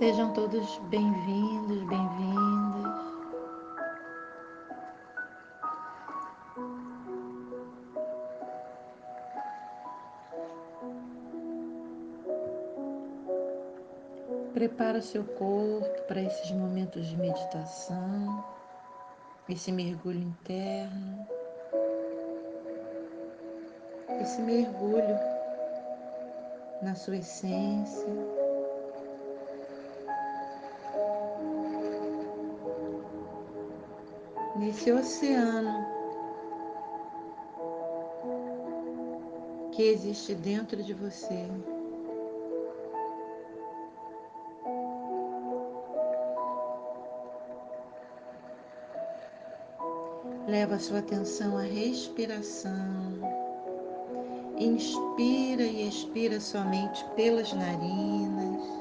Sejam todos bem-vindos, bem-vindas. Prepara seu corpo para esses momentos de meditação, esse mergulho interno, esse mergulho na sua essência. Nesse oceano que existe dentro de você. Leva sua atenção à respiração. Inspira e expira somente pelas narinas.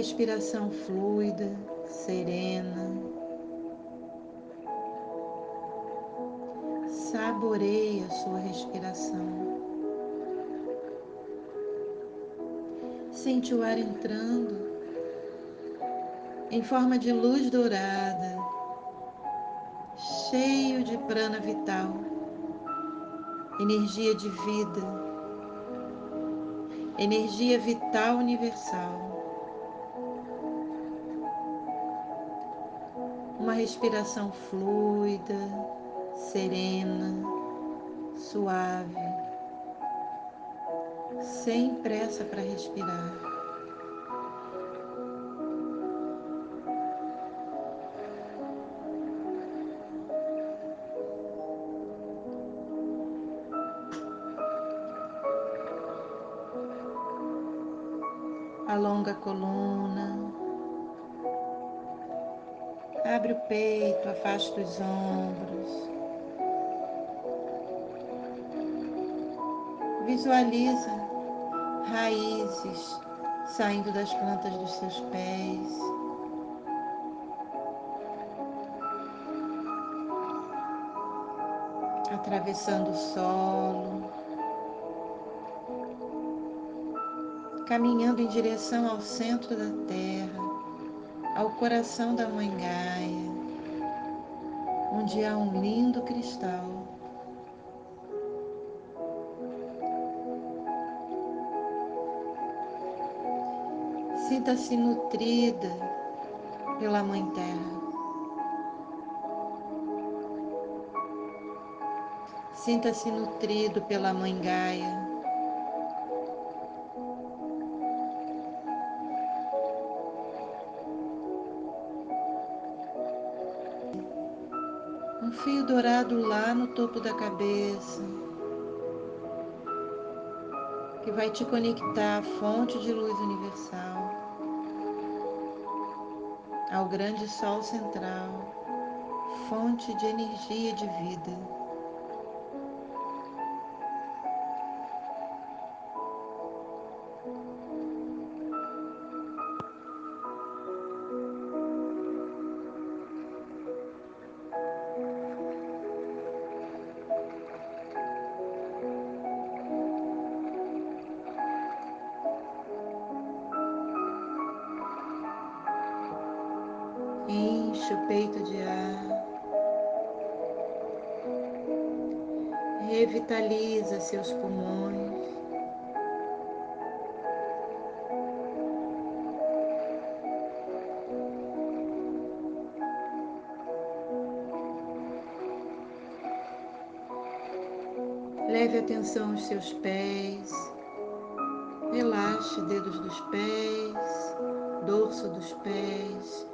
Respiração fluida, serena. Saboreie a sua respiração. Sente o ar entrando em forma de luz dourada, cheio de prana vital, energia de vida, energia vital universal. Uma respiração fluida, serena, suave, sem pressa para respirar. Peito, afasta os ombros. Visualiza raízes saindo das plantas dos seus pés. Atravessando o solo, caminhando em direção ao centro da terra ao coração da Mãe Gaia, onde há um lindo cristal. Sinta-se nutrida pela Mãe Terra. Sinta-se nutrido pela Mãe Gaia. Um fio dourado lá no topo da cabeça, que vai te conectar à fonte de luz universal, ao grande sol central, fonte de energia de vida. Enche o peito de ar. Revitaliza seus pulmões. Leve atenção aos seus pés. Relaxe dedos dos pés, dorso dos pés,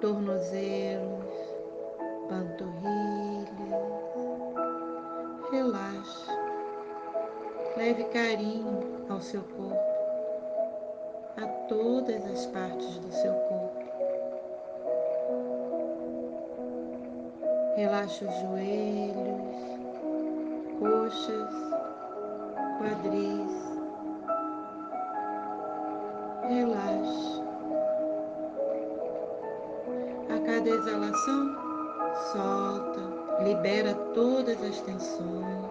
tornozelos, panturrilhas. Relaxe. Leve carinho ao seu corpo, a todas as partes do seu corpo. Relaxe os joelhos, coxas, quadris. Exalação, solta, libera todas as tensões.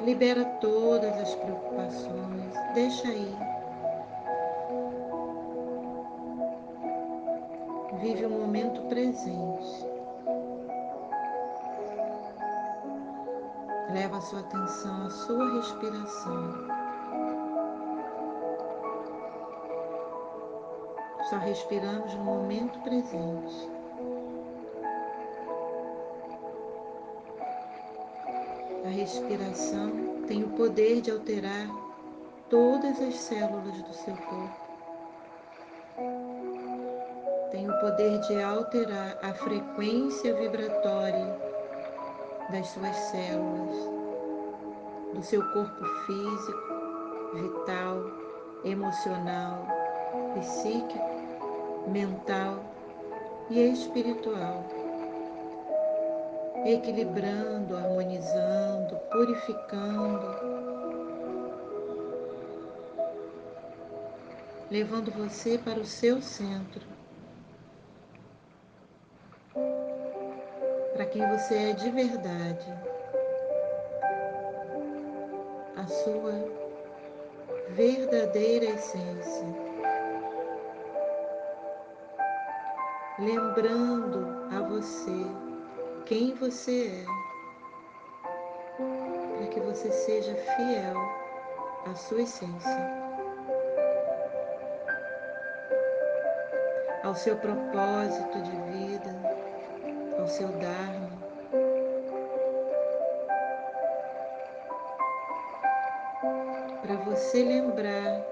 Libera todas as preocupações, deixa aí. Vive o momento presente. Leva a sua atenção à sua respiração. Só respiramos no momento presente. A respiração tem o poder de alterar todas as células do seu corpo. Tem o poder de alterar a frequência vibratória das suas células, do seu corpo físico, vital, emocional, psíquico mental e espiritual, equilibrando, harmonizando, purificando, levando você para o seu centro, para quem você é de verdade, a sua verdadeira essência. Lembrando a você quem você é, para que você seja fiel à sua essência, ao seu propósito de vida, ao seu Dharma. Para você lembrar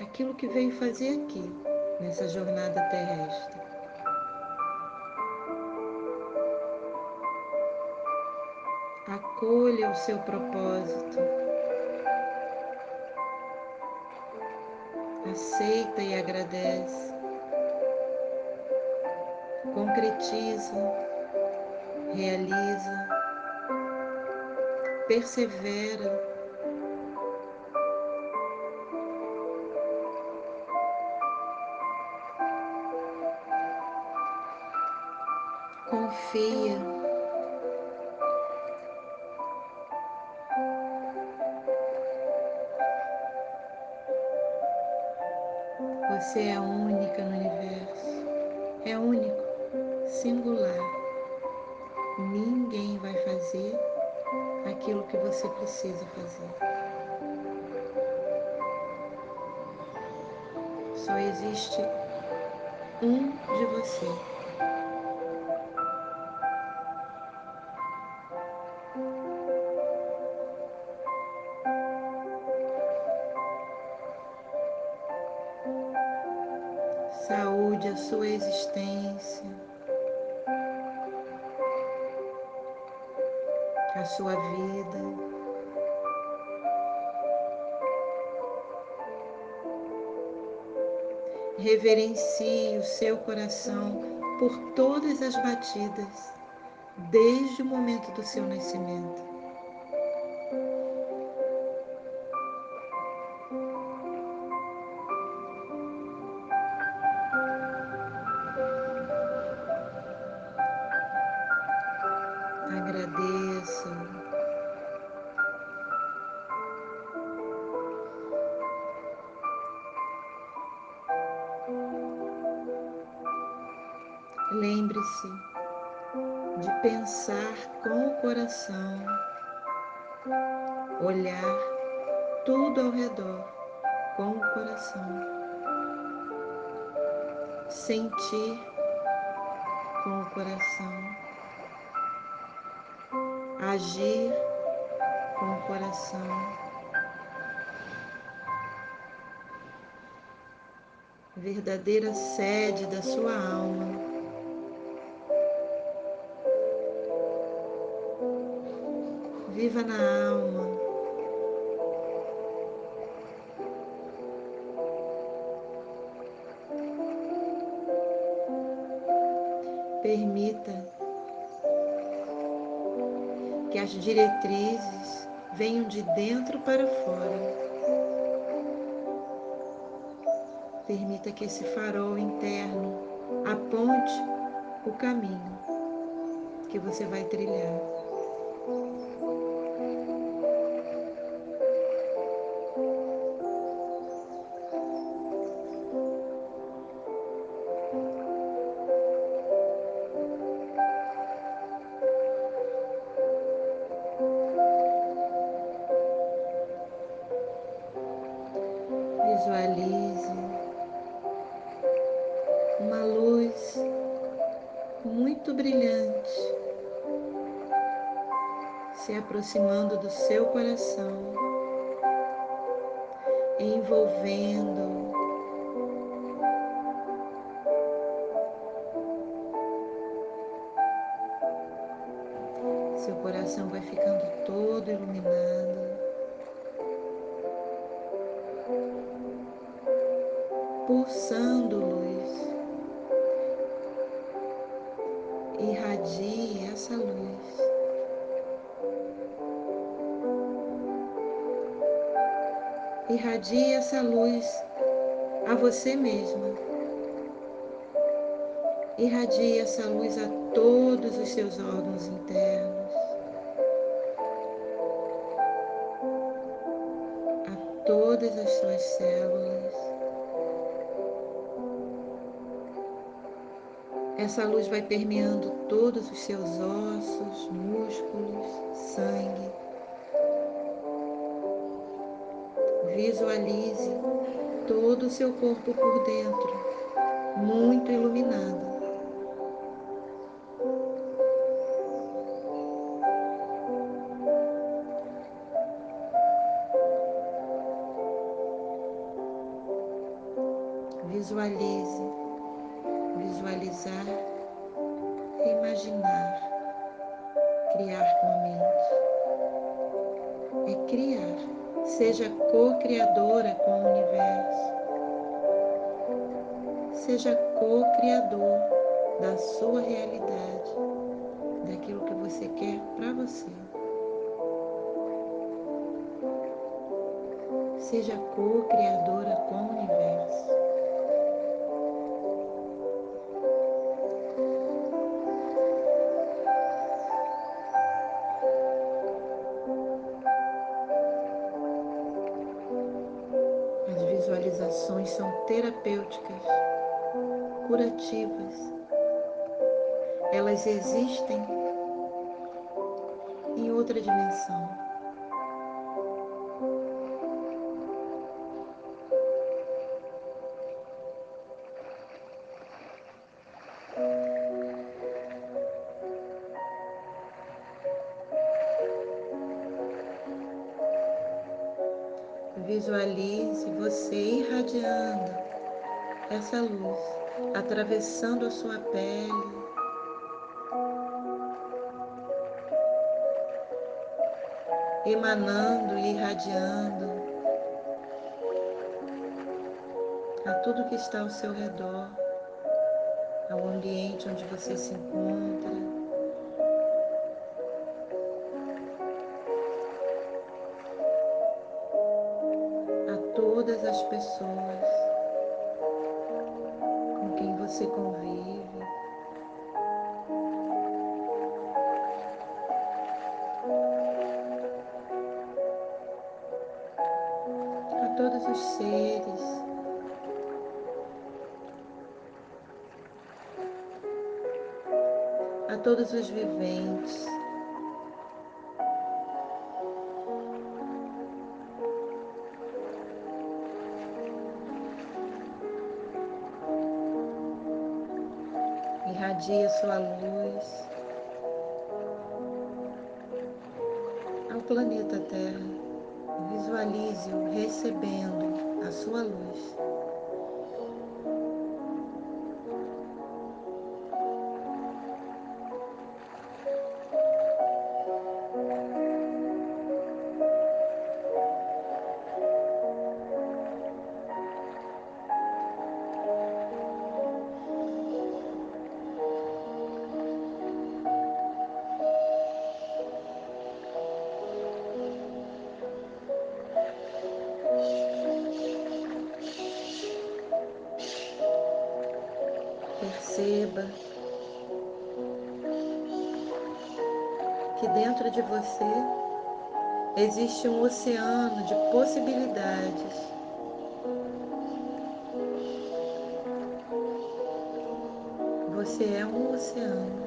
aquilo que veio fazer aqui nessa jornada terrestre. Acolha o seu propósito. Aceita e agradece. Concretiza, realiza, persevera que você precisa fazer. Só existe um de você. Reverencie o seu coração por todas as batidas, desde o momento do seu nascimento. Sentir com o coração, agir com o coração. Verdadeira sede da sua alma. viva na alma. As diretrizes venham de dentro para fora. Permita que esse farol interno aponte o caminho que você vai trilhar. Muito brilhante se aproximando do seu coração, envolvendo. A você mesma. Irradie essa luz a todos os seus órgãos internos, a todas as suas células. Essa luz vai permeando todos os seus ossos, músculos, sangue. Visualize todo o seu corpo por dentro, muito iluminado. Visualize, visualizar imaginar, criar com a mente. É criar. Seja co-criadora com o universo. Seja co-criador da sua realidade, daquilo que você quer para você. Seja co-criadora com o universo. São terapêuticas, curativas. Elas existem em outra dimensão. Essa luz, atravessando a sua pele, emanando e irradiando a tudo que está ao seu redor, ao ambiente onde você se encontra. Você convive. A todos os seres. A todos os viventes. Irradia sua luz ao planeta Terra. Visualize-o recebendo a sua luz. Dentro de você existe um oceano de possibilidades. Você é um oceano.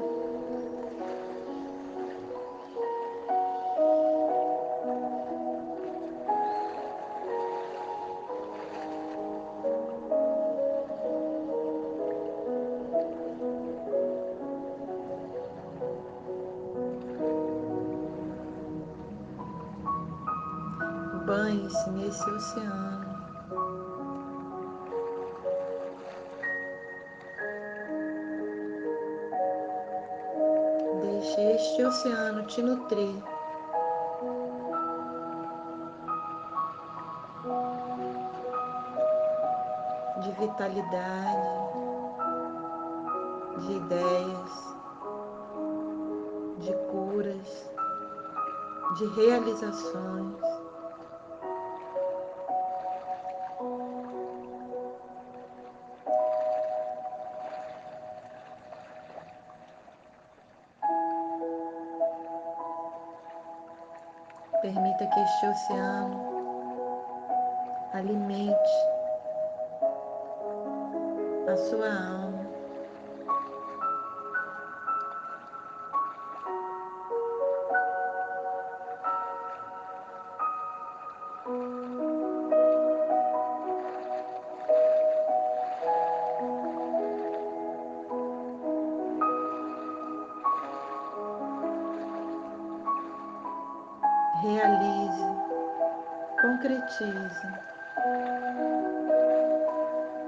Nesse oceano. Deixe este oceano te nutrir. De vitalidade, de ideias, de curas, de realizações. Oceano. Alimente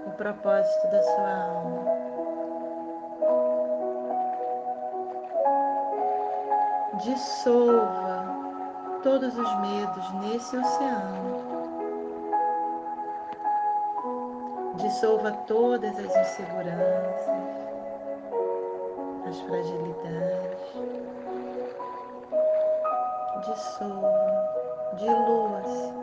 o propósito da sua alma. Dissolva todos os medos nesse oceano. Dissolva todas as inseguranças, as fragilidades dissolva, dilua-se.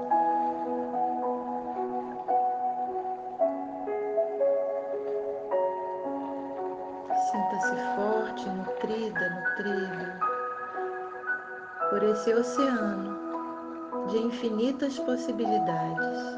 Esse oceano de infinitas possibilidades.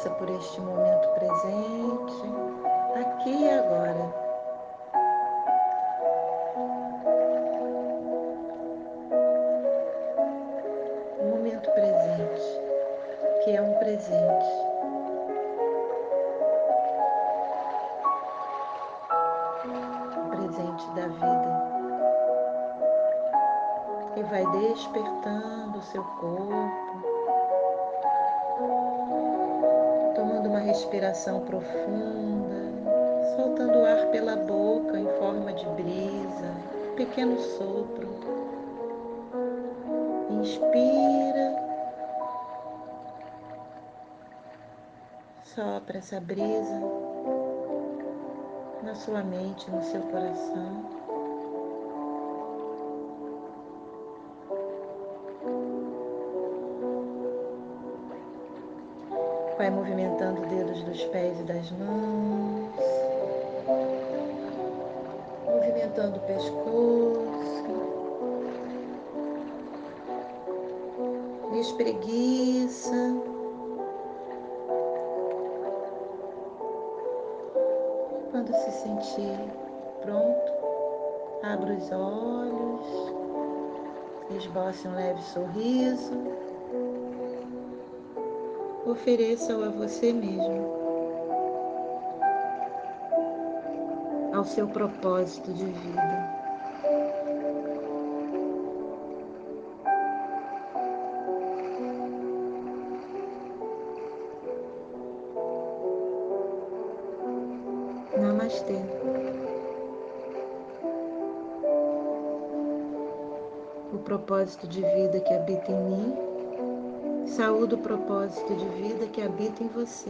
Agradeça por este momento presente, aqui e agora. O momento presente, que é um presente. Um presente da vida. E vai despertando o seu corpo respiração profunda, soltando o ar pela boca em forma de brisa, pequeno sopro. Inspira, sopra essa brisa na sua mente, no seu coração. Dos pés e das mãos, movimentando o pescoço, espreguiça. Quando se sentir pronto, abra os olhos, esboce um leve sorriso. Ofereça-o a você mesmo, ao seu propósito de vida. Namastê. O propósito de vida que habita em mim, saúde o propósito de vida que habita em você.